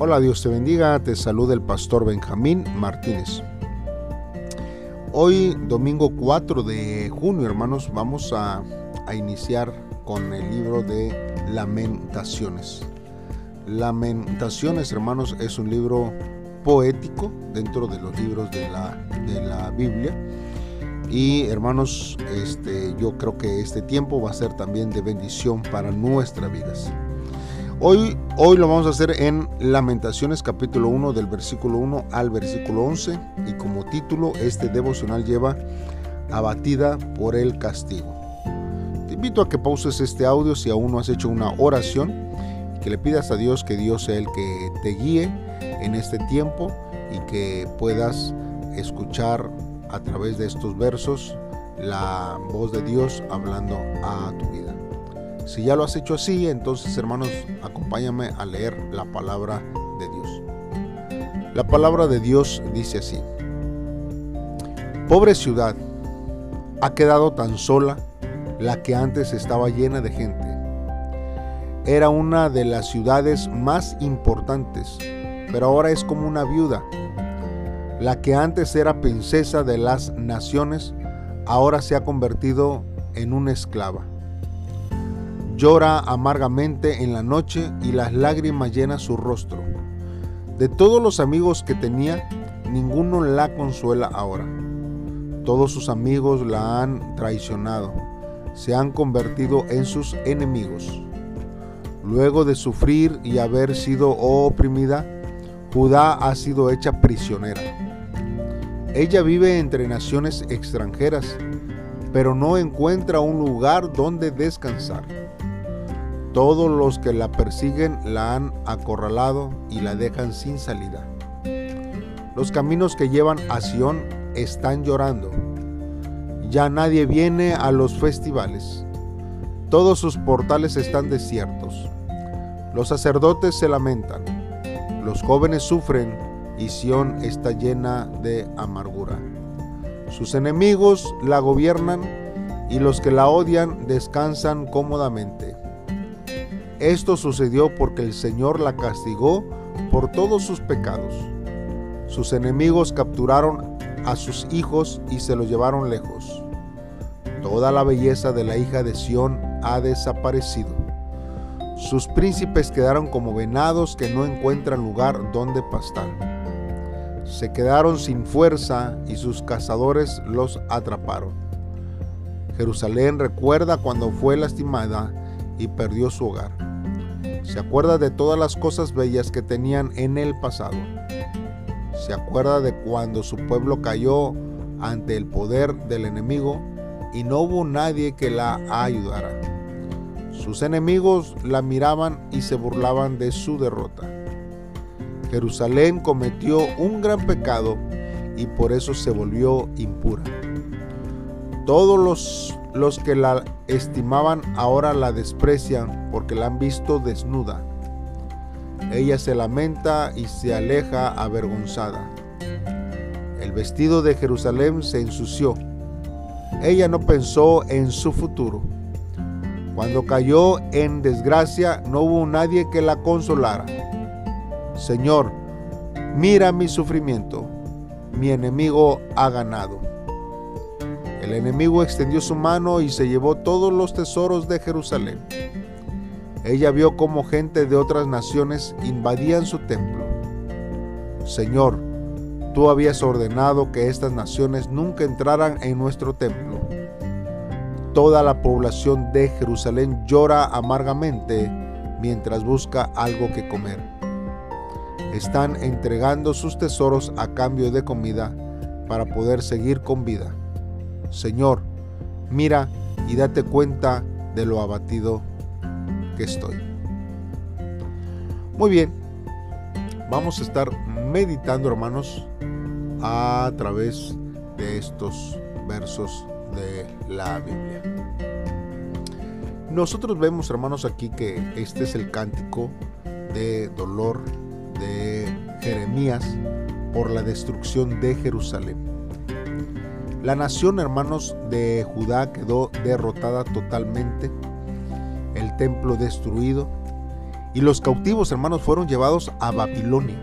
Hola, Dios te bendiga, te saluda el pastor Benjamín Martínez. Hoy, domingo 4 de junio, hermanos, vamos a, a iniciar con el libro de Lamentaciones. Lamentaciones, hermanos, es un libro poético dentro de los libros de la, de la Biblia. Y hermanos, este, yo creo que este tiempo va a ser también de bendición para nuestras vidas. Hoy, hoy lo vamos a hacer en Lamentaciones capítulo 1 del versículo 1 al versículo 11 y como título este devocional lleva Abatida por el castigo. Te invito a que pauses este audio si aún no has hecho una oración y que le pidas a Dios que Dios sea el que te guíe en este tiempo y que puedas escuchar a través de estos versos la voz de Dios hablando a tu vida. Si ya lo has hecho así, entonces hermanos, acompáñame a leer la palabra de Dios. La palabra de Dios dice así. Pobre ciudad, ha quedado tan sola la que antes estaba llena de gente. Era una de las ciudades más importantes, pero ahora es como una viuda. La que antes era princesa de las naciones, ahora se ha convertido en una esclava Llora amargamente en la noche y las lágrimas llenan su rostro. De todos los amigos que tenía, ninguno la consuela ahora. Todos sus amigos la han traicionado, se han convertido en sus enemigos. Luego de sufrir y haber sido oprimida, Judá ha sido hecha prisionera. Ella vive entre naciones extranjeras, pero no encuentra un lugar donde descansar. Todos los que la persiguen la han acorralado y la dejan sin salida. Los caminos que llevan a Sión están llorando. Ya nadie viene a los festivales. Todos sus portales están desiertos. Los sacerdotes se lamentan. Los jóvenes sufren y Sión está llena de amargura. Sus enemigos la gobiernan y los que la odian descansan cómodamente. Esto sucedió porque el Señor la castigó por todos sus pecados. Sus enemigos capturaron a sus hijos y se los llevaron lejos. Toda la belleza de la hija de Sión ha desaparecido. Sus príncipes quedaron como venados que no encuentran lugar donde pastar. Se quedaron sin fuerza y sus cazadores los atraparon. Jerusalén recuerda cuando fue lastimada y perdió su hogar se acuerda de todas las cosas bellas que tenían en el pasado. Se acuerda de cuando su pueblo cayó ante el poder del enemigo y no hubo nadie que la ayudara. Sus enemigos la miraban y se burlaban de su derrota. Jerusalén cometió un gran pecado y por eso se volvió impura. Todos los los que la estimaban ahora la desprecian porque la han visto desnuda. Ella se lamenta y se aleja avergonzada. El vestido de Jerusalén se ensució. Ella no pensó en su futuro. Cuando cayó en desgracia no hubo nadie que la consolara. Señor, mira mi sufrimiento. Mi enemigo ha ganado. El enemigo extendió su mano y se llevó todos los tesoros de Jerusalén. Ella vio cómo gente de otras naciones invadían su templo. Señor, tú habías ordenado que estas naciones nunca entraran en nuestro templo. Toda la población de Jerusalén llora amargamente mientras busca algo que comer. Están entregando sus tesoros a cambio de comida para poder seguir con vida. Señor, mira y date cuenta de lo abatido que estoy. Muy bien, vamos a estar meditando, hermanos, a través de estos versos de la Biblia. Nosotros vemos, hermanos, aquí que este es el cántico de dolor de Jeremías por la destrucción de Jerusalén. La nación, hermanos, de Judá quedó derrotada totalmente, el templo destruido, y los cautivos, hermanos, fueron llevados a Babilonia.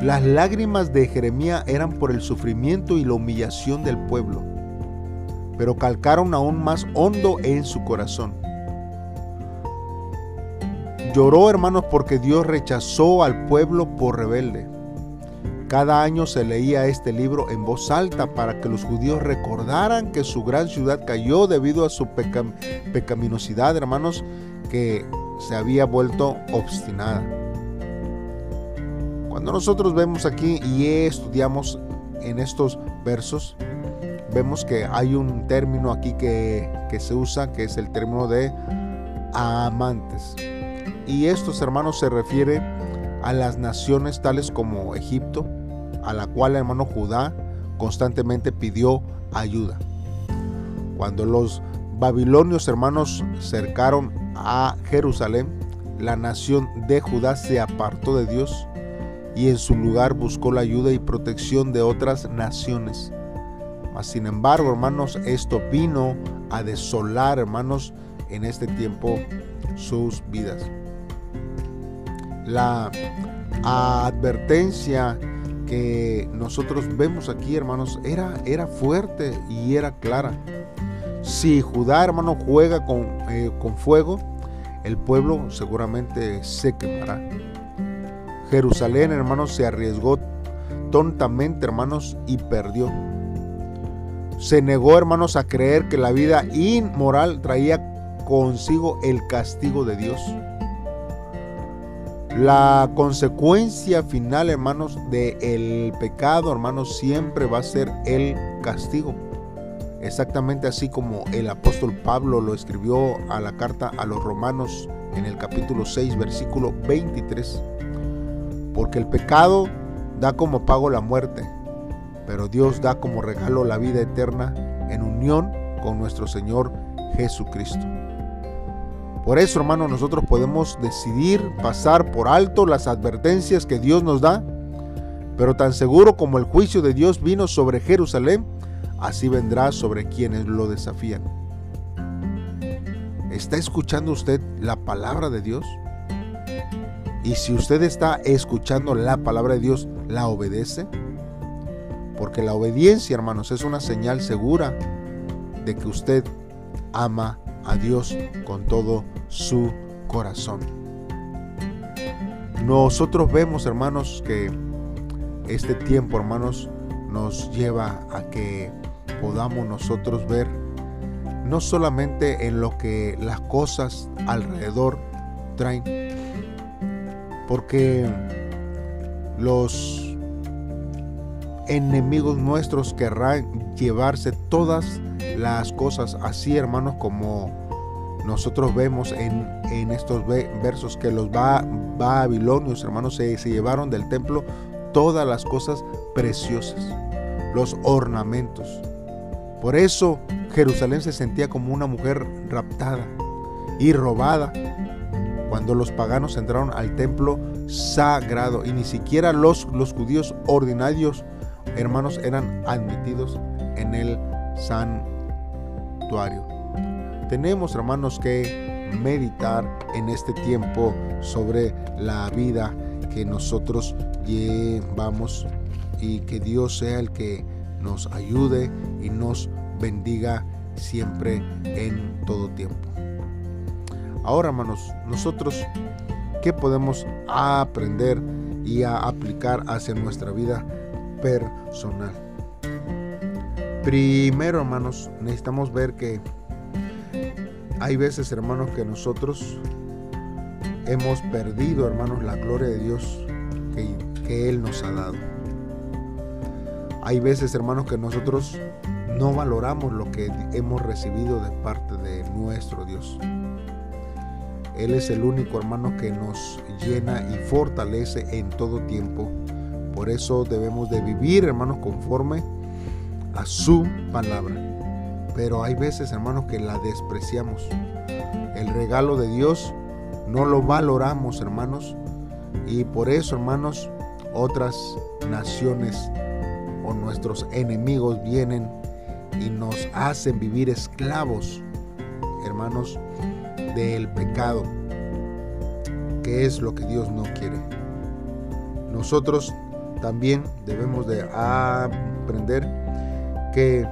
Las lágrimas de Jeremías eran por el sufrimiento y la humillación del pueblo, pero calcaron aún más hondo en su corazón. Lloró, hermanos, porque Dios rechazó al pueblo por rebelde. Cada año se leía este libro en voz alta para que los judíos recordaran que su gran ciudad cayó debido a su pecaminosidad, hermanos, que se había vuelto obstinada. Cuando nosotros vemos aquí y estudiamos en estos versos, vemos que hay un término aquí que, que se usa, que es el término de amantes. Y estos hermanos se refiere a las naciones tales como Egipto, a la cual el hermano Judá constantemente pidió ayuda. Cuando los babilonios hermanos cercaron a Jerusalén, la nación de Judá se apartó de Dios y en su lugar buscó la ayuda y protección de otras naciones. Mas sin embargo, hermanos, esto vino a desolar, hermanos, en este tiempo sus vidas. La advertencia que nosotros vemos aquí, hermanos, era, era fuerte y era clara. Si Judá, hermano, juega con, eh, con fuego, el pueblo seguramente se quemará. Jerusalén, hermanos, se arriesgó tontamente, hermanos, y perdió. Se negó, hermanos, a creer que la vida inmoral traía consigo el castigo de Dios. La consecuencia final, hermanos, del el pecado, hermanos, siempre va a ser el castigo. Exactamente así como el apóstol Pablo lo escribió a la carta a los romanos en el capítulo 6, versículo 23. Porque el pecado da como pago la muerte, pero Dios da como regalo la vida eterna en unión con nuestro Señor Jesucristo. Por eso, hermano, nosotros podemos decidir pasar por alto las advertencias que Dios nos da, pero tan seguro como el juicio de Dios vino sobre Jerusalén, así vendrá sobre quienes lo desafían. ¿Está escuchando usted la palabra de Dios? Y si usted está escuchando la palabra de Dios, ¿la obedece? Porque la obediencia, hermanos, es una señal segura de que usted ama a Dios con todo su corazón. Nosotros vemos, hermanos, que este tiempo, hermanos, nos lleva a que podamos nosotros ver no solamente en lo que las cosas alrededor traen, porque los enemigos nuestros querrán llevarse todas las cosas así, hermanos, como nosotros vemos en, estos versos que los babilonios, hermanos, se, se llevaron del templo todas las cosas preciosas, los ornamentos. Por eso Jerusalén se sentía como una mujer raptada y robada cuando los paganos entraron al templo sagrado y ni siquiera los, los judíos ordinarios, hermanos, eran admitidos en el Tenemos, hermanos, que meditar en este tiempo sobre la vida que nosotros llevamos y que Dios sea el que nos ayude y nos bendiga siempre en todo tiempo. Ahora, hermanos, nosotros, ¿qué podemos aprender y a aplicar hacia nuestra vida personal? Primero, hermanos, necesitamos ver que hay veces, hermanos, que nosotros hemos perdido, hermanos, la gloria de Dios que, Él nos ha dado. Hay veces, hermanos, que nosotros no valoramos lo que hemos recibido de parte de nuestro Dios. Él es el único hermano que nos llena y fortalece en todo tiempo. Por eso debemos de vivir, hermanos, conforme a su palabra. Pero hay veces, hermanos, que la despreciamos. El regalo de Dios no lo valoramos, hermanos. Y por eso, hermanos, otras naciones o nuestros enemigos vienen y nos hacen vivir esclavos, hermanos, del pecado. que es lo que Dios no quiere. Nosotros también debemos de aprender que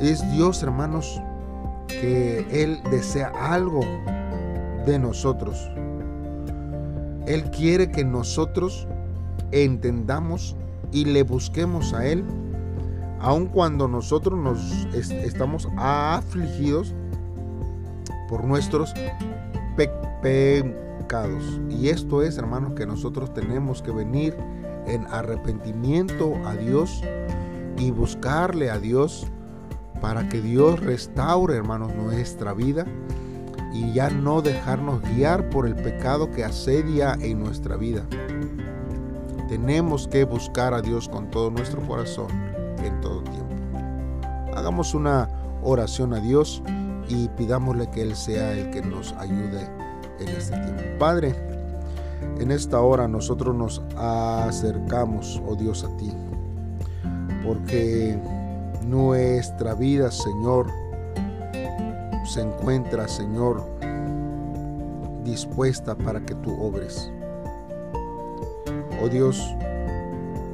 es Dios, hermanos, que Él desea algo de nosotros. Él quiere que nosotros entendamos y le busquemos a Él, aun cuando nosotros nos estamos afligidos por nuestros pecados. Y esto es, hermanos, que nosotros tenemos que venir en arrepentimiento a Dios y buscarle a Dios para que Dios restaure, hermanos, nuestra vida y ya no dejarnos guiar por el pecado que asedia en nuestra vida. Tenemos que buscar a Dios con todo nuestro corazón en todo tiempo. Hagamos una oración a Dios y pidámosle que Él sea el que nos ayude en este tiempo. Padre, en esta hora nosotros nos acercamos, oh Dios, a ti, porque nuestra vida, Señor, se encuentra, Señor, dispuesta para que tú obres. Oh Dios,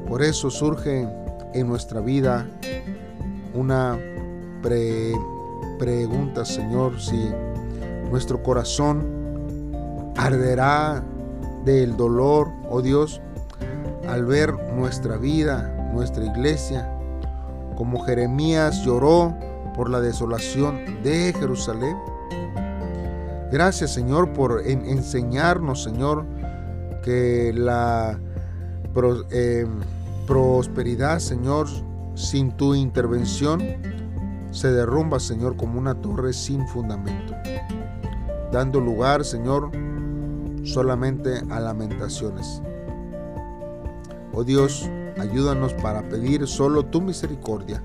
por eso surge en nuestra vida una pregunta, Señor, si nuestro corazón arderá del dolor, oh Dios, al ver nuestra vida, nuestra iglesia, como Jeremías lloró por la desolación de Jerusalén. Gracias Señor por enseñarnos, Señor, que la em, prosperidad, Señor, sin tu intervención, se derrumba, Señor, como una torre sin fundamento, dando lugar, Señor, solamente a lamentaciones. Oh Dios, ayúdanos para pedir solo tu misericordia,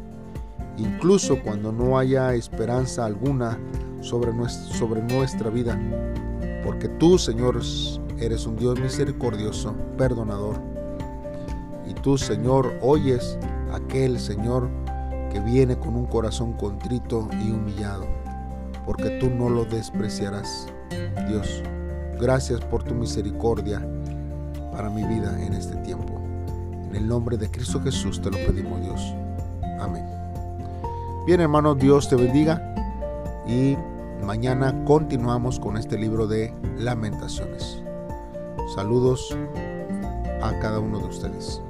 incluso cuando no haya esperanza alguna sobre nuestra, sobre nuestra vida, porque tú, Señor, eres un Dios misericordioso, perdonador. Y tú, Señor, oyes aquel Señor que viene con un corazón contrito y humillado, porque tú no lo despreciarás. Dios, gracias por tu misericordia para mi vida en este tiempo. En el nombre de Cristo Jesús te lo pedimos Dios. Amén. Bien hermanos, Dios te bendiga y mañana continuamos con este libro de lamentaciones. Saludos a cada uno de ustedes.